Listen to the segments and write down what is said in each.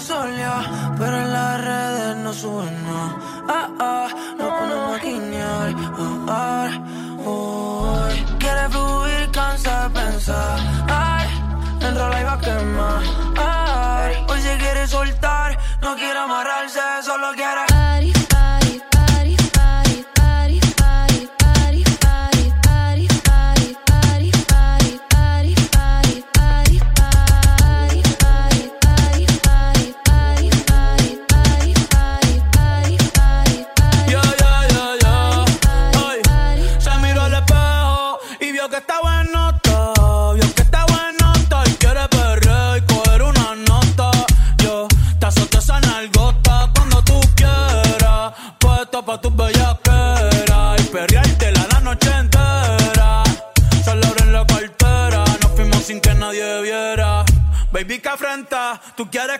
solía, pero en las redes no suena. no. Ah, ah, no ponemos Ah, ah, Quiere fluir, cansa de pensar. Ay, dentro la iba a quemar. Ay, hoy se quiere soltar, no quiere amarrarse, solo quiere Está Dios, que está bueno, Y quiere verlo y coger una nota Yo te asoteo en San cuando tú quieras Puesto para tu bella peras, Y pedí y la noche entera Salabra en la cartera, nos fuimos sin que nadie viera Baby, que afrenta, tú quieres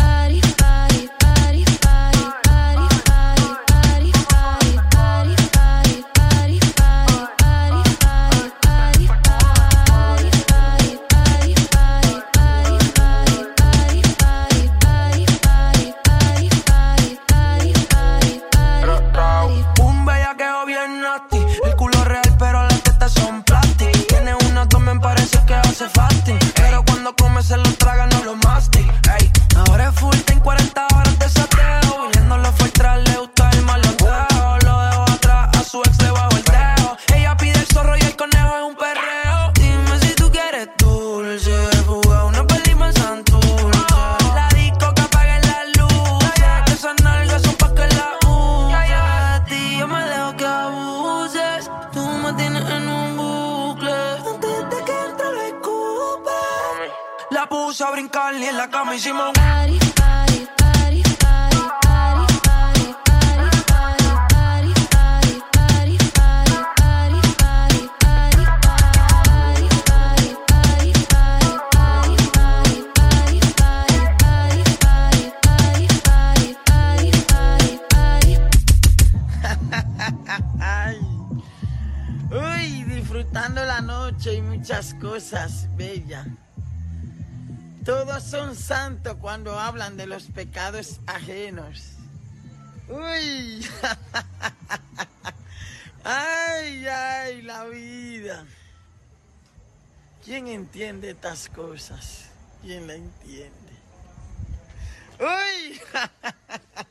Hay y muchas cosas bella. Todos son santos cuando hablan de los pecados ajenos. Uy, ay, ay, la vida. ¿Quién entiende estas cosas? ¿Quién la entiende? Uy.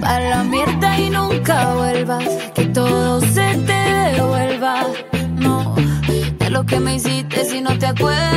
para la mierda y nunca vuelvas, que todo se te devuelva, no, de lo que me hiciste si no te acuerdas.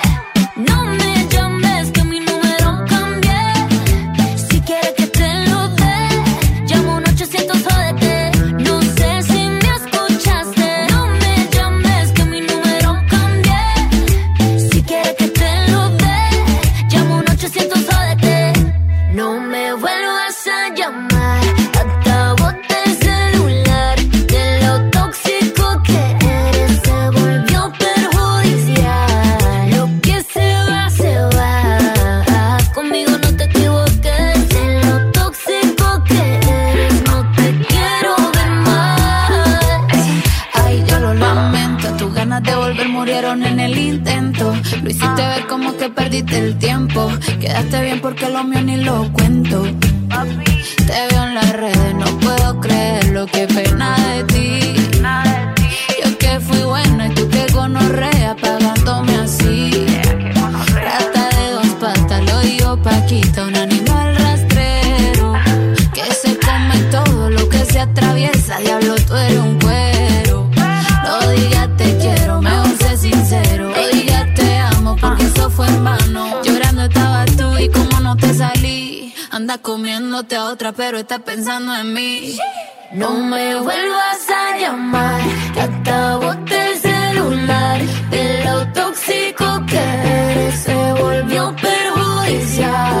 que perdiste el tiempo. Quedaste bien porque lo mío ni lo cuento. Llorando estaba tú y como no te salí. anda comiéndote a otra, pero está pensando en mí. No me vuelvas a llamar, que boté el celular. De lo tóxico que se volvió perjudicial.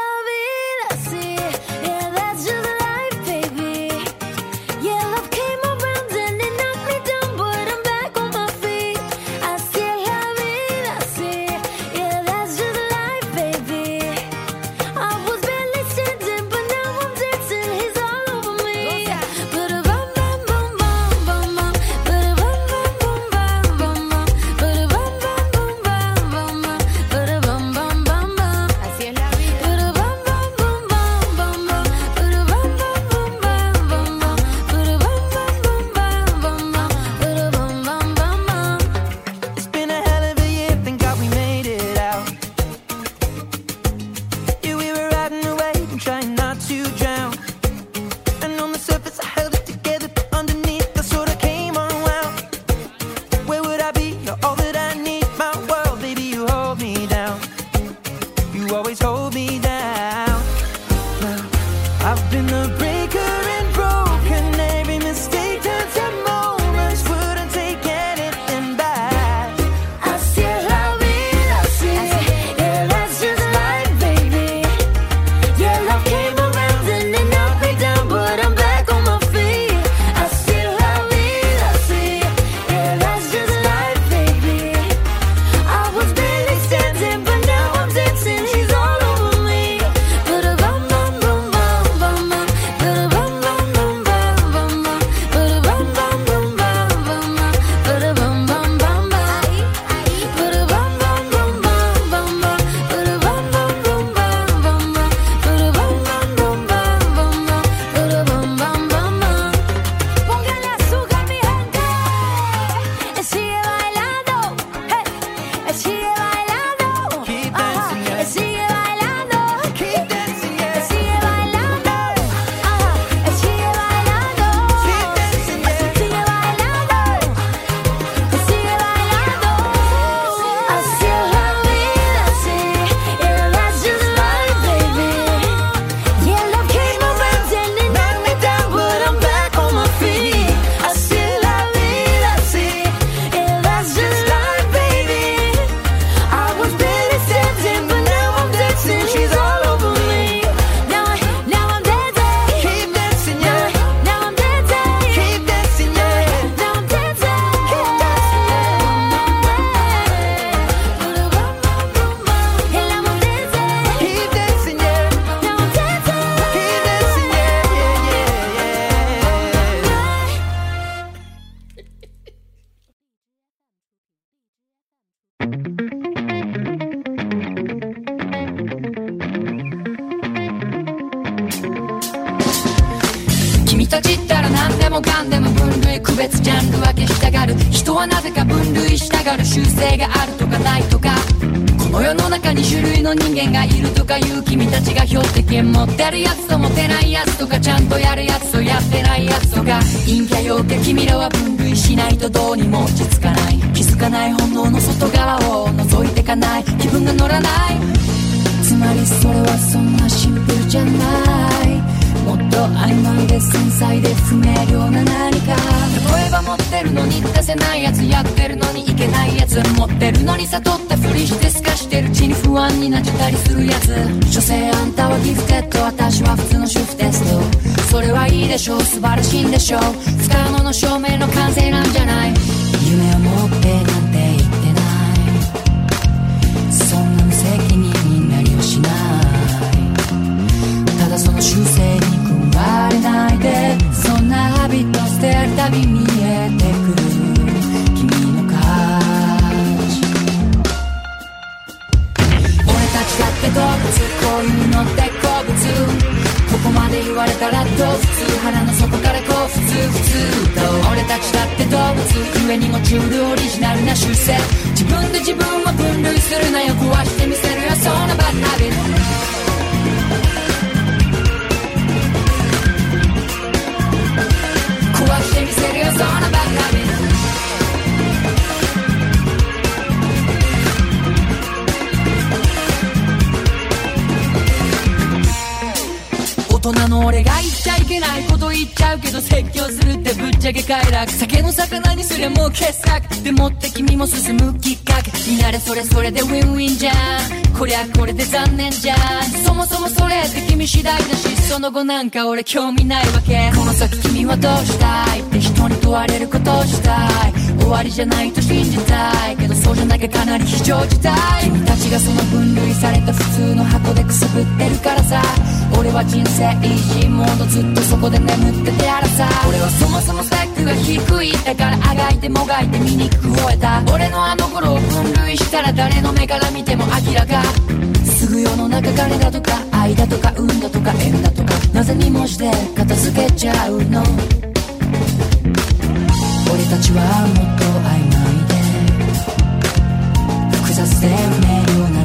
だ習性があるとかないとかこの世の中に種類の人間がいるとかいう君たちが標的権持ってるやつと持てないやつとかちゃんとやるやつとやってないやつとか陰キャ陽キャ君らは分類しないとどうにも落ち着かない気づかない本能の外側を覗いてかない気分が乗らないつまりそれはそんなシンプルじゃないと曖昧で繊細で不明瞭な何か例えば持ってるのに出せないやつやってるのにいけないやつ持ってるのに悟ったふりして透かしてるうちに不安になっちゃったりするやつ女性あんたはギフテッド私は普通の主婦ですとそれはいいでしょう素晴らしいんでしょう不可能の証明の完成なんじゃない夢を持ってなんてれないでそんなハビット捨てるたび見えてくる君の価値俺たちだって動物こういうのって好物ここまで言われたらどう普通腹の底からこう普通普通と俺たちだって動物故に持ちうるオリジナルな習性自分で自分を分類するなよ壊してみせるよそのバッタビ大人の俺が言っちゃいけないこと言っちゃうけど説教するってぶっちゃけ快楽酒の魚にすりゃもう傑作でもって君も進むきっかけになれそれそれでウィンウィンじゃんこりゃこれで残念じゃんそもそもそれって君次第だしその後なんか俺興味ないわけこの先君はどうしたいって人に問われることをしたいわりじゃないと信じたいけどそうじゃなきゃかなり非常事態君たちがその分類された普通の箱でくすぶってるからさ俺は人生維持ジモードずっとそこで眠っててやらさ俺はそもそもスペックが低いだからあがいてもがいて醜く吠えた俺のあの頃を分類したら誰の目から見ても明らかすぐ世の中彼だとか愛だとか運だとか縁だとかなぜにもして片付けちゃうのりたちはもっと曖昧で複雑で明瞭な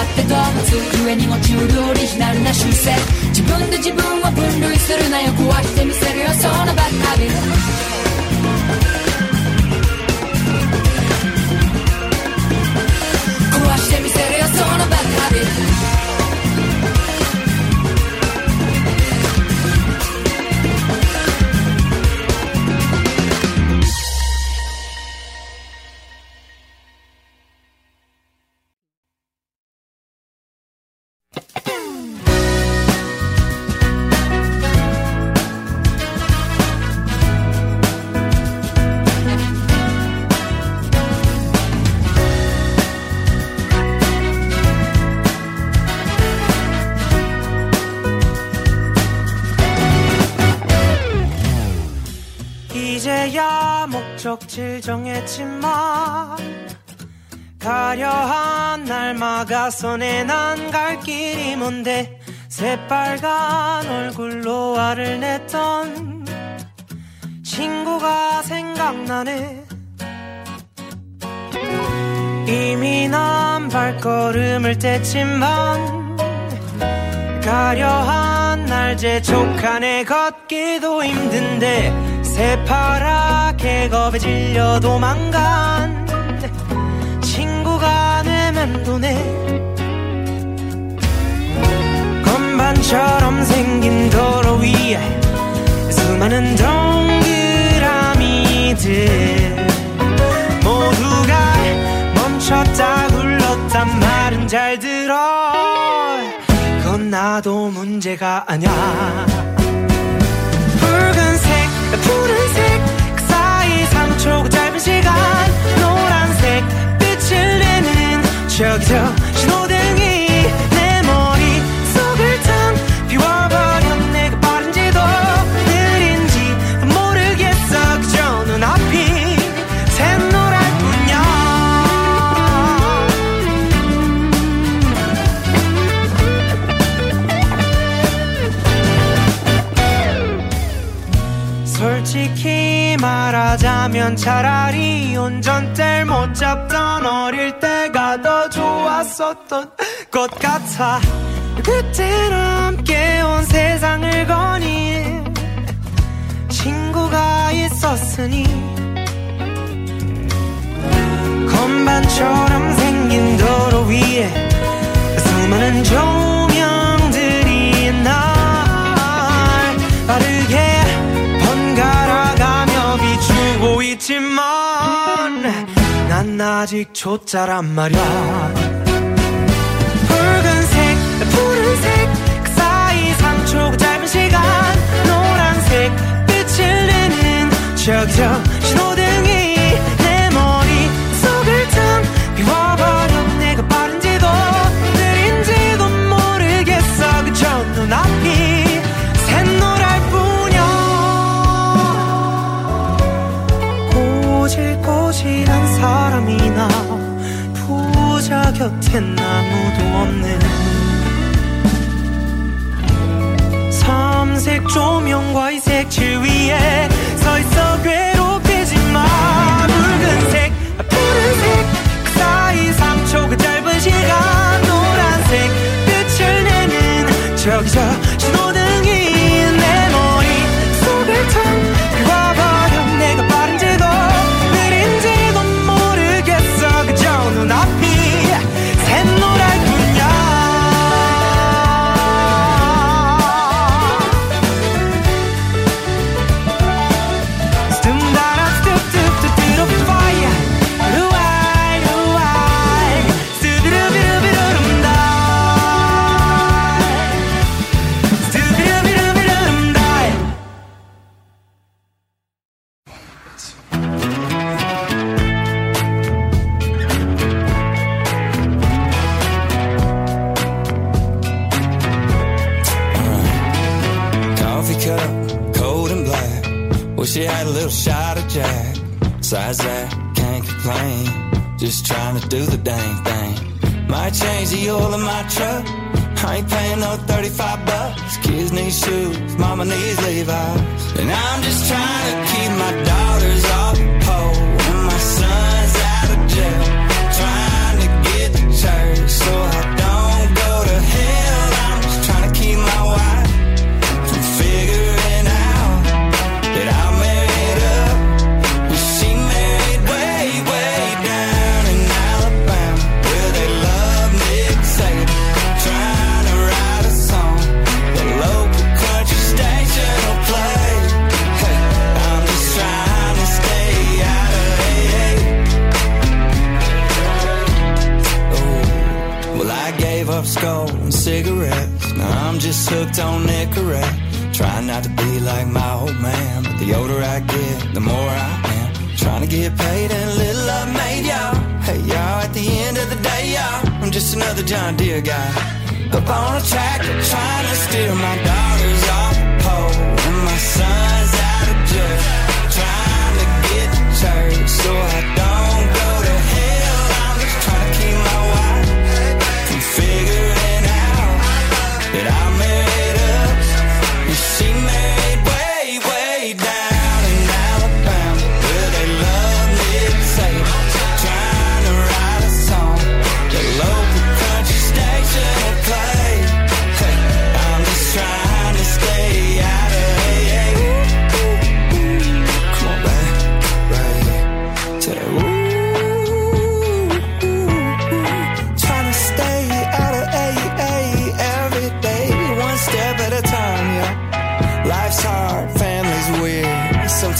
ってに持ちるオリジナルな習性自分で自分を分類するなよ壊してみせるよそのバッカビしてみせるよそのバッカビ 이제야 목적지 정했지만 가려한 날막아서에난 갈 길이 뭔데 새빨간 얼굴로 화를 냈던 친구가 생각나네 이미 난 발걸음을 뗐지만 가려한 날 재촉하네 걷기도 힘든데 새파랗게 겁에 질려 도망간 친구가 내맘도네 건반처럼 생긴 도로 위에 수많은 동그라미들 모두가 멈췄다 굴렀단 말은 잘 들어 그건 나도 문제가 아니야 초고 짧은 시간 노란색 빛을 내는 저기저 신호등이 자자면 차라리 운전대를 못 잡던 어릴 때가 더 좋았었던 것 같아 그때는 함께 온 세상을 거니 친구가 있었으니 건반처럼 생긴 도로 위에 수많은 종 아직 초짜란 말야 붉은색 푸른색 그 사이 3초 그 짧은 시간 노란색 빛을 내는 저기저 신호등 곁엔 아무도 없네 삼색 조명과 이색질 위에 서 있어 괴 at the end of the day, I'm just another John Deere guy. Up on a tractor trying to steer my daughter's off pole and my son's out of jail, trying to get church, so I.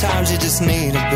Sometimes you just need a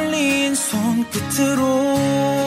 떨린 손끝으로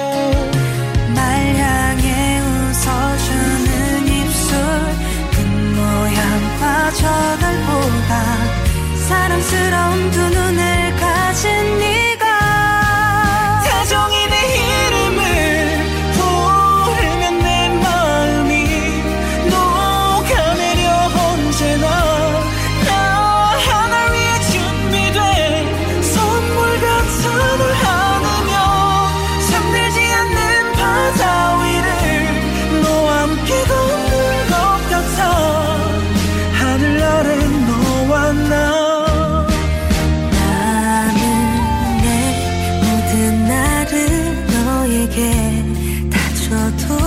我。